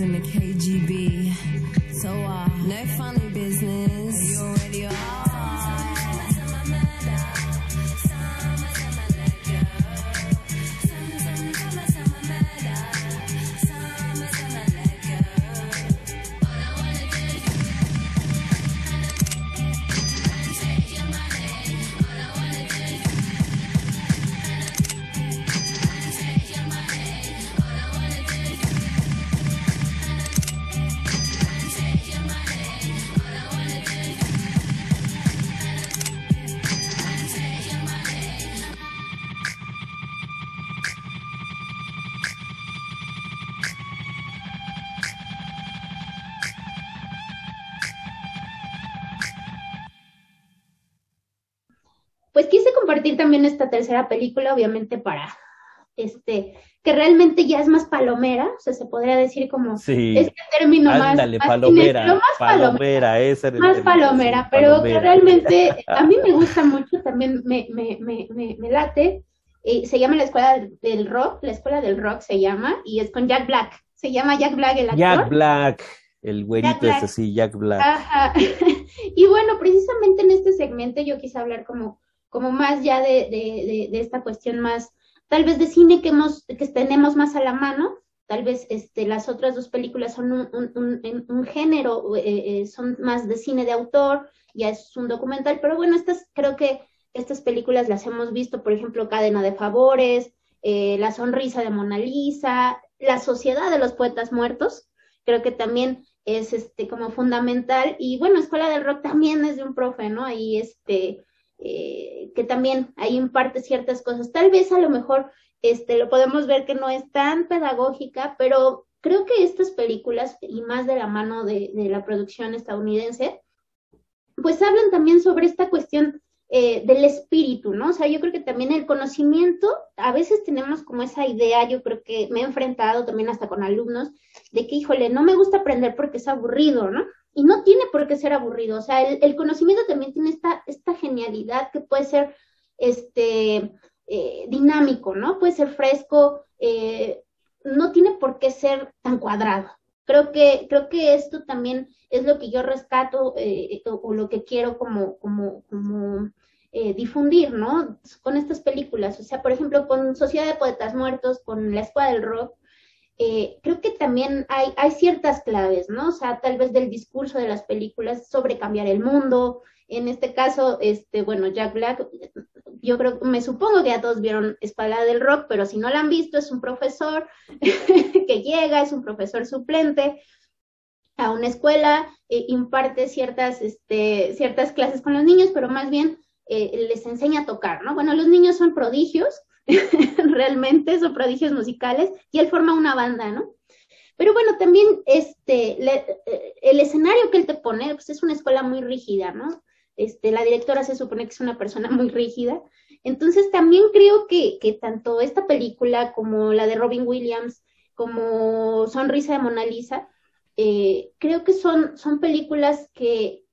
S3: in the case. También esta tercera película, obviamente para este, que realmente ya es más palomera, o sea, se podría decir como
S2: sí.
S3: este término
S2: Ándale,
S3: más,
S2: palomera,
S3: más
S2: palomera,
S3: palomera,
S2: ese
S3: más
S2: término,
S3: palomera,
S2: sí,
S3: pero
S2: palomera.
S3: que realmente a mí me gusta mucho, también me, me, me, me, me late. Eh, se llama la escuela del, rock, la escuela del rock se llama, y es con Jack Black. Se llama Jack Black el actor.
S2: Jack Black, el güerito
S3: Jack Black.
S2: ese, sí, Jack Black.
S3: Ajá. Y bueno, precisamente en este segmento yo quise hablar como, como más ya de, de, de, esta cuestión más, tal vez de cine que hemos, que tenemos más a la mano. Tal vez este, las otras dos películas son un, un, un, un género, eh, eh, son más de cine de autor, ya es un documental, pero bueno, estas creo que estas películas las hemos visto, por ejemplo, Cadena de Favores, eh, La Sonrisa de Mona Lisa, La Sociedad de los Poetas Muertos, creo que también es este como fundamental y bueno, Escuela del Rock también es de un profe, ¿no? Ahí este eh, que también ahí imparte ciertas cosas. Tal vez a lo mejor este lo podemos ver que no es tan pedagógica, pero creo que estas películas y más de la mano de, la producción estadounidense, pues hablan también sobre esta cuestión eh, del espíritu, ¿no? O sea, yo creo que también el conocimiento, a veces tenemos como esa idea, yo creo que me he enfrentado también hasta con alumnos, de que, híjole, no me gusta aprender porque es aburrido, ¿no? Y no tiene por qué ser aburrido, o sea, el, el conocimiento también tiene esta, esta genialidad que puede ser, este, eh, dinámico, ¿no? Puede ser fresco, eh, no tiene por qué ser tan cuadrado. Creo que, creo que esto también es lo que yo rescato eh, o, o, lo que quiero como, como, como eh, difundir, ¿no? Con estas películas. O sea, por ejemplo, con Sociedad de Poetas Muertos, con La Escuela del Rock, eh, creo que también hay, hay ciertas claves, ¿no? O sea, tal vez del discurso de las películas sobre cambiar el mundo. En este caso, este, bueno, Jack Black, yo creo, me supongo que ya todos vieron Escuela del Rock, pero si no la han visto, es un profesor que llega, es un profesor suplente a una escuela, eh, imparte ciertas, este, ciertas clases con los niños, pero más bien eh, les enseña a tocar, ¿no? Bueno, los niños son prodigios, realmente son prodigios musicales, y él forma una banda, ¿no? Pero bueno, también este, le, el escenario que él te pone, pues es una escuela muy rígida, ¿no? Este, la directora se supone que es una persona muy rígida. Entonces también creo que, que tanto esta película como la de Robin Williams, como Sonrisa de Mona Lisa, eh, creo que son, son películas que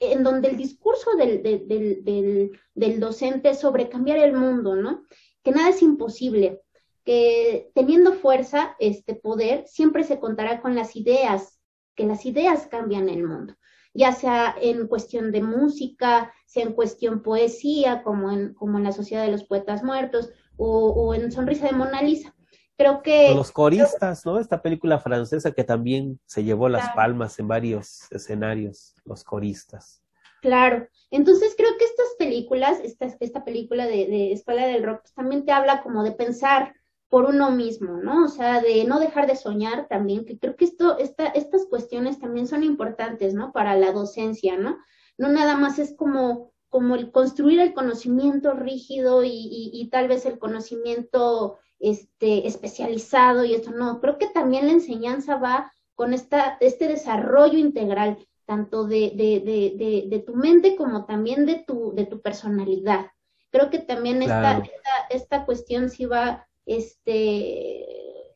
S3: en donde el discurso del, del, del, docente es sobre cambiar el mundo, ¿no? Que nada es imposible, que teniendo fuerza, este poder, siempre se contará con las ideas, que las ideas cambian el mundo, ya sea en cuestión de música, sea en cuestión poesía, como en, como en La Sociedad de los Poetas Muertos, o en Sonrisa de Mona Lisa creo que...
S2: Los coristas, ¿no? Esta película francesa que también se llevó las claro. palmas en varios escenarios, los coristas.
S3: Claro, entonces creo que estas películas, esta, esta película de, de Escuela del Rock, pues, también te habla como de pensar por uno mismo, ¿no? O sea, de no dejar de soñar también, que creo que esto, esta, estas cuestiones también son importantes, ¿no? Para la docencia, ¿no? No nada más es como, como el construir el conocimiento rígido y, y, y tal vez el conocimiento este, especializado y esto no, creo que también la enseñanza va con esta, este desarrollo integral, tanto de, de, de, de, tu mente como también de tu, de tu personalidad. Creo que también
S2: Claro.
S3: esta, esta, esta cuestión sí va, este,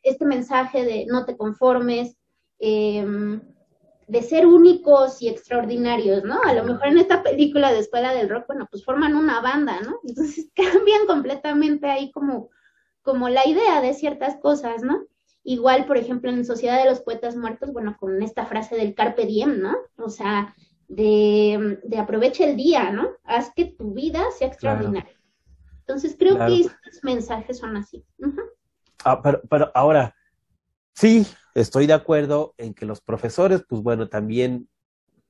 S3: este mensaje de no te conformes, em, de ser únicos y extraordinarios, ¿no? A lo mejor en esta película de Escuela del Rock, bueno, pues forman una banda, ¿no? Entonces cambian completamente ahí como, como la idea de ciertas cosas, ¿no? Igual, por ejemplo, en Sociedad de los Poetas Muertos, bueno, con esta frase del carpe diem, ¿no? O sea, de, de aprovecha el día, ¿no? Haz que tu vida sea extraordinaria. Entonces creo
S2: Claro.
S3: que estos mensajes son así.
S2: Ah, pero, pero ahora, sí, estoy de acuerdo en que los profesores, pues bueno, también,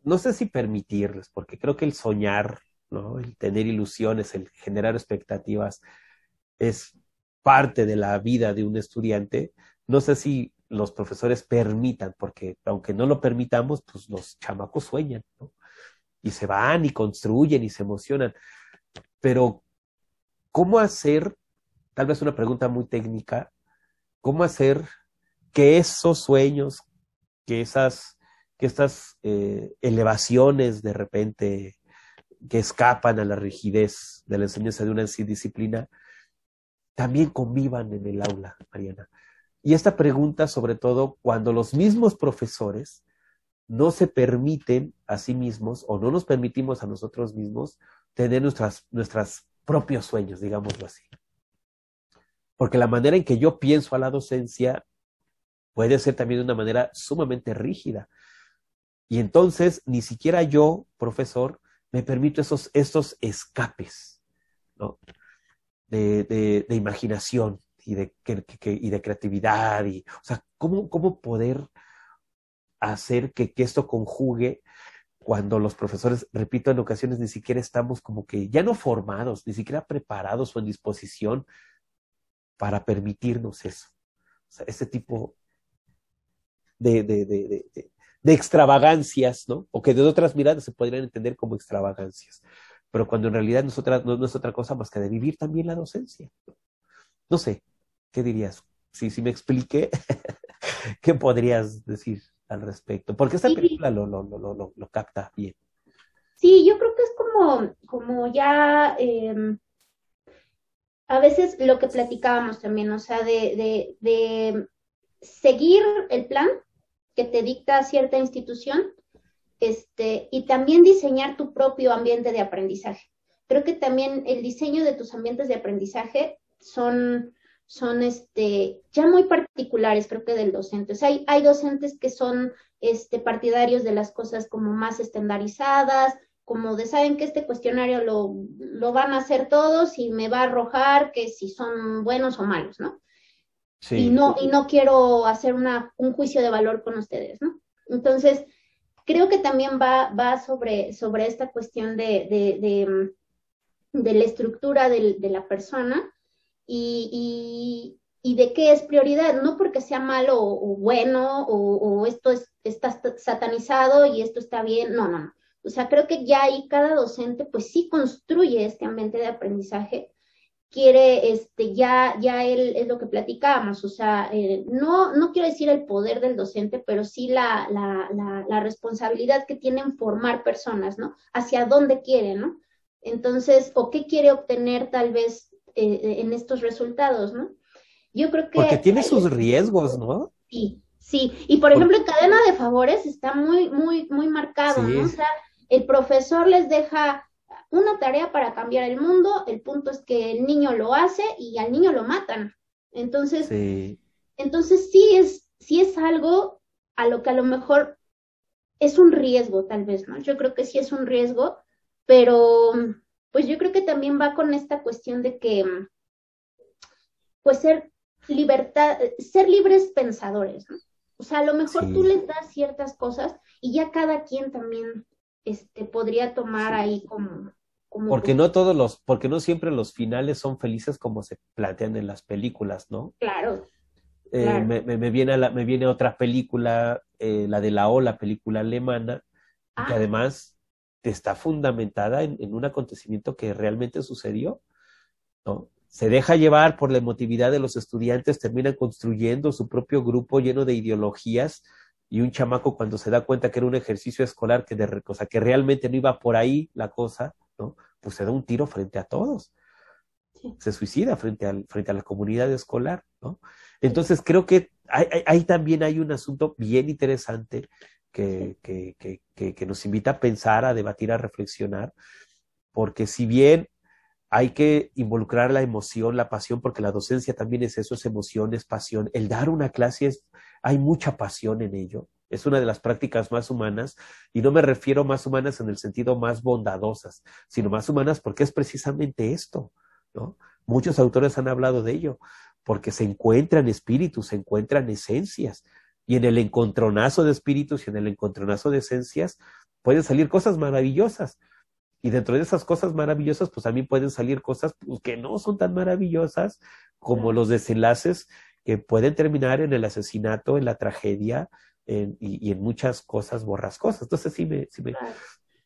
S2: no sé si permitirles, porque creo que el soñar, ¿no? El tener ilusiones, el generar expectativas, es parte de la vida de un estudiante. No sé si los profesores permitan, porque aunque no lo permitamos, pues los chamacos sueñan. Y se van y construyen y se emocionan. Pero, ¿cómo hacer, tal vez una pregunta muy técnica, cómo hacer que esos sueños, que esas, que estas eh, elevaciones de repente que escapan a la rigidez de la enseñanza de una disciplina, también convivan en el aula, Mariana. Y esta pregunta, sobre todo, cuando los mismos profesores no se permiten a sí mismos o no nos permitimos a nosotros mismos tener nuestras, nuestros propios sueños, digámoslo así. Porque la manera en que yo pienso a la docencia puede ser también de una manera sumamente rígida. Y entonces ni siquiera yo, profesor, me permito esos, escapes ¿no? De, de, imaginación y de, que, y de creatividad. Y, o sea, ¿cómo, cómo poder hacer que, que esto conjugue cuando los profesores, repito, en ocasiones ni siquiera estamos como que ya no formados, ni siquiera preparados o en disposición para permitirnos eso. O sea, ese tipo de, de, de, de, extravagancias, ¿no? O que de otras miradas se podrían entender como extravagancias. Pero cuando en realidad no es otra, no, no es otra cosa más que de vivir también la docencia. No sé, ¿qué dirías? Si, si me expliqué, ¿qué podrías decir al respecto? Porque esta película lo, lo, lo, lo, lo capta bien.
S3: Sí, yo creo que es como, como ya eh, a veces lo que platicábamos también, o sea, de, de, de seguir el plan que te dicta cierta institución este, y también diseñar tu propio ambiente de aprendizaje. Creo que también el diseño de tus ambientes de aprendizaje son, son este, ya muy particulares, creo que del docente. O sea, hay, hay docentes que son este, partidarios de las cosas como más estandarizadas, como de saben que este cuestionario lo, lo, van a hacer todos y me va a arrojar que si son buenos o malos, ¿no? Sí. Y no, y no quiero hacer una, un juicio de valor con ustedes, ¿no? Entonces, creo que también va, va sobre, sobre esta cuestión de, de, de, de la estructura de, de la persona y, y, y, de qué es prioridad, no porque sea malo o, o bueno o, o, esto es, está satanizado y esto está bien, no, no, no. O sea, creo que ya ahí cada docente pues sí construye este ambiente de aprendizaje, quiere, este, ya, ya él es lo que platicábamos, o sea, eh, no, no quiero decir el poder del docente, pero sí la, la, la, la responsabilidad que tiene en formar personas, ¿no? Hacia dónde quiere, ¿no? Entonces, o qué quiere obtener tal vez eh, en estos resultados, ¿no? Yo creo que...
S2: Porque tiene sus riesgos, ¿no?
S3: Sí, sí. Y por ejemplo, en cadena de favores está muy, muy, muy marcado, sí. ¿no? O sea, el profesor les deja una tarea para cambiar el mundo, el punto es que el niño lo hace y al niño lo matan. Entonces, sí. entonces sí es, sí es algo a lo que a lo mejor es un riesgo, tal vez, ¿no? Yo creo que sí es un riesgo, pero pues yo creo que también va con esta cuestión de que, pues ser libertad, ser libres pensadores, ¿no? O sea, a lo mejor sí. tú les das ciertas cosas y ya cada quien también este, podría tomar sí. ahí como, como,
S2: Porque no todos los, porque no siempre los finales son felices como se plantean en las películas, ¿no?
S3: Claro.
S2: Eh, claro. Me, me, viene la, me, viene otra película, eh, la de la Ola, película alemana, ah. que además está fundamentada en, en, un acontecimiento que realmente sucedió, ¿no? Se deja llevar por la emotividad de los estudiantes, terminan construyendo su propio grupo lleno de ideologías, y un chamaco cuando se da cuenta que era un ejercicio escolar que de cosa que realmente no iba por ahí la cosa, ¿no? Pues se da un tiro frente a todos. Sí. Se suicida frente, al, frente a la comunidad escolar, ¿no? Entonces creo que ahí también hay un asunto bien interesante que, que, que, que, nos invita a pensar, a debatir, a reflexionar, porque si bien hay que involucrar la emoción, la pasión, porque la docencia también es eso, es emoción, es pasión. El dar una clase es, hay mucha pasión en ello. Es una de las prácticas más humanas, y no me refiero más humanas en el sentido más bondadosas, sino más humanas porque es precisamente esto, ¿no? Muchos autores han hablado de ello, porque se encuentran espíritus, se encuentran esencias, y en el encontronazo de espíritus y en el encontronazo de esencias pueden salir cosas maravillosas. Y dentro de esas cosas maravillosas, pues también pueden salir cosas pues, que no son tan maravillosas como los desenlaces que pueden terminar en el asesinato, en la tragedia en, y, y, en muchas cosas borrascosas. Entonces sí me... Sí, me,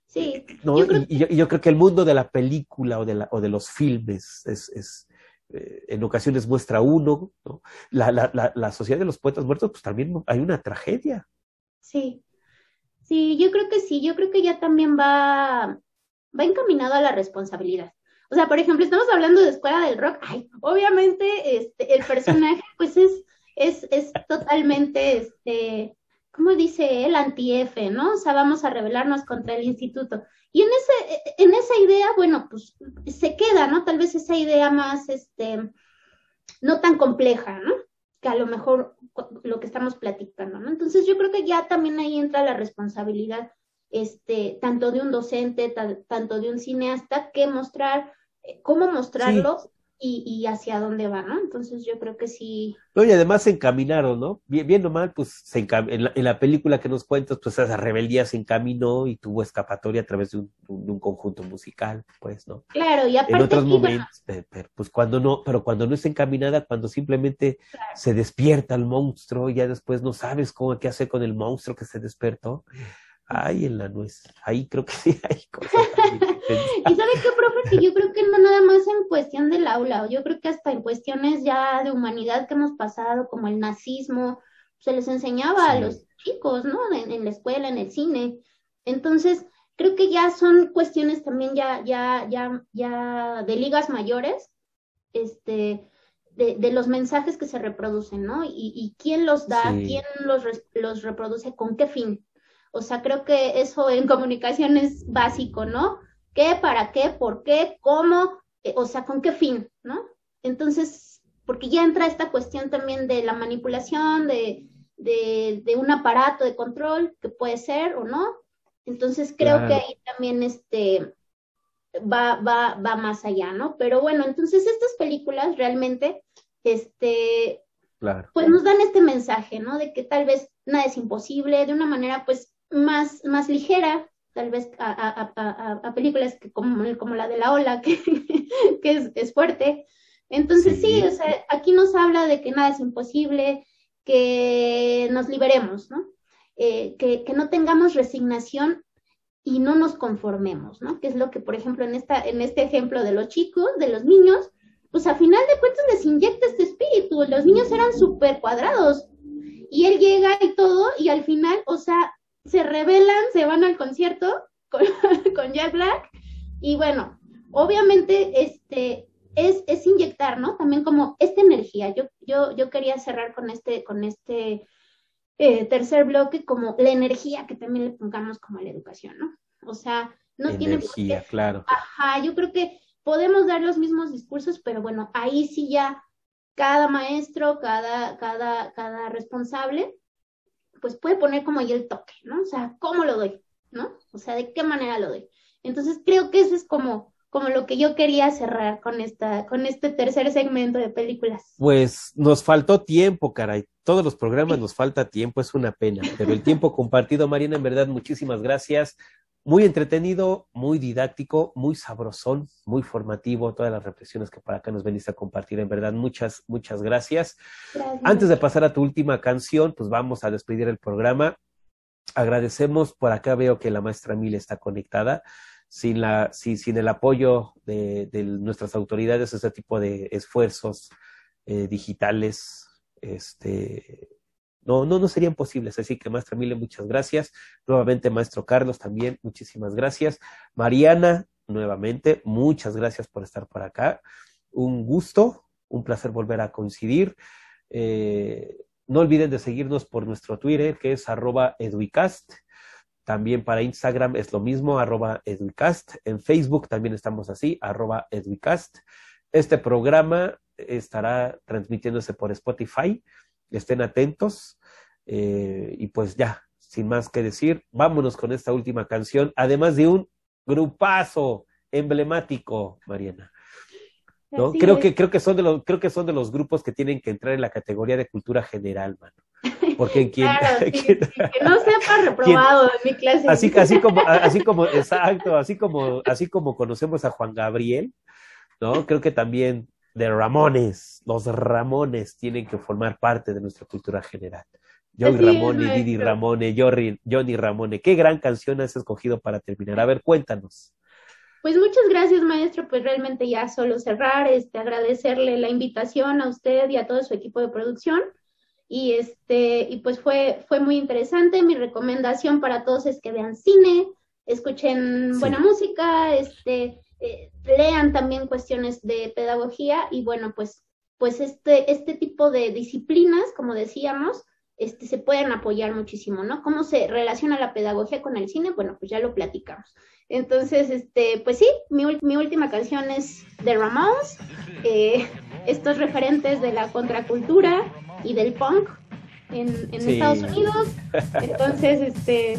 S3: sí.
S2: ¿no? Yo, creo... Y, y, yo, creo que el mundo de la película o de, la, o de los filmes es... es eh, en ocasiones muestra uno, ¿no? la, la, la, la sociedad de los poetas muertos, pues también hay una tragedia.
S3: Sí, sí, yo creo que sí, yo creo que ya también va va encaminado a la responsabilidad. O sea, por ejemplo, estamos hablando de Escuela del Rock, ay, obviamente este, el personaje pues es, es, es totalmente, este, ¿cómo dice él? Anti-F, ¿no? O sea, vamos a rebelarnos contra el instituto. Y en, ese, en esa idea, bueno, pues se queda, ¿no? Tal vez esa idea más, este, no tan compleja, ¿no? Que a lo mejor lo que estamos platicando, ¿no? Entonces yo creo que ya también ahí entra la responsabilidad, este, tanto de un docente, tanto de un cineasta, que mostrar, eh, cómo mostrarlo y, y, hacia dónde va, ¿no? Entonces yo creo que sí.
S2: No, y además se encaminaron, ¿no? Bien, bien o mal, pues se en, la, en, la, película que nos cuentas, pues esa rebeldía se encaminó y tuvo escapatoria a través de un, de un conjunto musical, pues, ¿no?
S3: Claro, y aparte.
S2: En otros momentos, pero, pues cuando no, pero cuando no está encaminada, cuando simplemente claro. se despierta el monstruo, y ya después no sabes cómo qué hacer con el monstruo que se despertó. Ay, en la nuez. Ahí creo que sí hay cosas.
S3: y sabe qué, profe, que yo creo que no nada más en cuestión del aula, yo creo que hasta en cuestiones ya de humanidad que hemos pasado, como el nazismo, se les enseñaba sí. a los chicos, ¿no? En, en, la escuela, en el cine. Entonces, creo que ya son cuestiones también ya, ya, ya, ya de ligas mayores, este, de, de los mensajes que se reproducen, ¿no? Y, y quién los da, sí. quién los, los reproduce, con qué fin. O sea, creo que eso en comunicación es básico, ¿no? ¿Qué, para qué, por qué, cómo, eh, o sea, con qué fin, ¿no? Entonces, porque ya entra esta cuestión también de la manipulación, de, de, de un aparato de control que puede ser o no. Entonces, creo claro. que ahí también este, va, va, va más allá, ¿no? Pero bueno, entonces estas películas realmente, este,
S2: claro.
S3: pues nos dan este mensaje, ¿no? De que tal vez nada es imposible, de una manera, pues, más, más ligera, tal vez a, a, a, a películas que como, como, la de la ola, que, que es, es, fuerte. Entonces sí. sí, o sea, aquí nos habla de que nada es imposible, que nos liberemos, ¿no? Eh, que, que, no tengamos resignación y no nos conformemos, ¿no? Que es lo que, por ejemplo, en, esta, en este ejemplo de los chicos, de los niños, pues a final de cuentas les inyecta este espíritu. Los niños eran súper cuadrados y él llega y todo, y al final, o sea, se rebelan, se van al concierto con, con Jack Black y bueno, obviamente este es, es, inyectar, ¿no? También como esta energía. Yo, yo, yo quería cerrar con este, con este eh, tercer bloque como la energía que también le pongamos como a la educación, ¿no? O sea, no
S2: energía,
S3: tiene
S2: por qué. claro.
S3: Ajá, yo creo que podemos dar los mismos discursos, pero bueno, ahí sí ya cada maestro, cada, cada, cada responsable pues puede poner como ahí el toque, ¿no? O sea, ¿cómo lo doy? ¿No? O sea, ¿de qué manera lo doy? Entonces creo que eso es como, como lo que yo quería cerrar con esta, con este tercer segmento de películas.
S2: Pues nos faltó tiempo, caray. Todos los programas nos falta tiempo, es una pena. Pero el tiempo compartido, Mariana, en verdad, muchísimas gracias. Muy entretenido, muy didáctico, muy sabrosón, muy formativo, todas las reflexiones que para acá nos veniste a compartir, en verdad, muchas, muchas gracias. gracias. Antes de pasar a tu última canción, pues vamos a despedir el programa. Agradecemos, por acá veo que la maestra Mil está conectada. Sin, la, sin, sin el apoyo de, de, nuestras autoridades, ese tipo de esfuerzos eh, digitales, este, no, no, no serían posibles. Así que, maestra Mile, muchas gracias. Nuevamente, maestro Carlos, también muchísimas gracias. Mariana, nuevamente, muchas gracias por estar por acá. Un gusto, un placer volver a coincidir. Eh, no olviden de seguirnos por nuestro Twitter, que es arroba eduicast. También para Instagram es lo mismo, arroba eduicast. En Facebook también estamos así, arroba eduicast. Este programa estará transmitiéndose por Spotify estén atentos eh, y pues ya, sin más que decir, vámonos con esta última canción, además de un grupazo emblemático, Mariana. ¿no? creo que creo que son de los creo que son de los grupos que tienen que entrar en la categoría de cultura general, mano. Porque en quien,
S3: claro, sí, quien sí, que no sepa reprobado en mi clase.
S2: Así, así como así como exacto, así como así como conocemos a Juan Gabriel, ¿no? Creo que también de Ramones. Los Ramones tienen que formar parte de nuestra cultura general. Joey Ramone, Didi Ramone, Johnny, Johnny Ramone. Qué gran canción has escogido para terminar. A ver, cuéntanos.
S3: Pues muchas gracias, maestro. Pues realmente ya solo cerrar, este, agradecerle la invitación a usted y a todo su equipo de producción. Y este, y pues fue, fue muy interesante. Mi recomendación para todos es que vean cine,
S6: escuchen buena música, este, eh, lean también cuestiones de pedagogía y bueno, pues, pues este, este tipo de disciplinas, como decíamos, este, se pueden apoyar muchísimo, ¿no? ¿Cómo se relaciona la pedagogía con el cine? Bueno, pues ya lo platicamos. Entonces, este, pues sí, mi, mi última canción es The Ramones, eh, estos referentes de la contracultura y del punk en, en Estados Unidos. Entonces, este,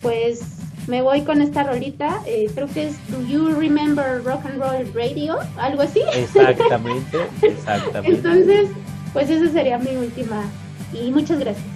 S6: pues me voy con esta rolita, eh, creo que es Do You Remember Rock and Roll Radio? Algo así.
S2: Exactamente, exactamente.
S6: Entonces, pues esa sería mi última y muchas gracias.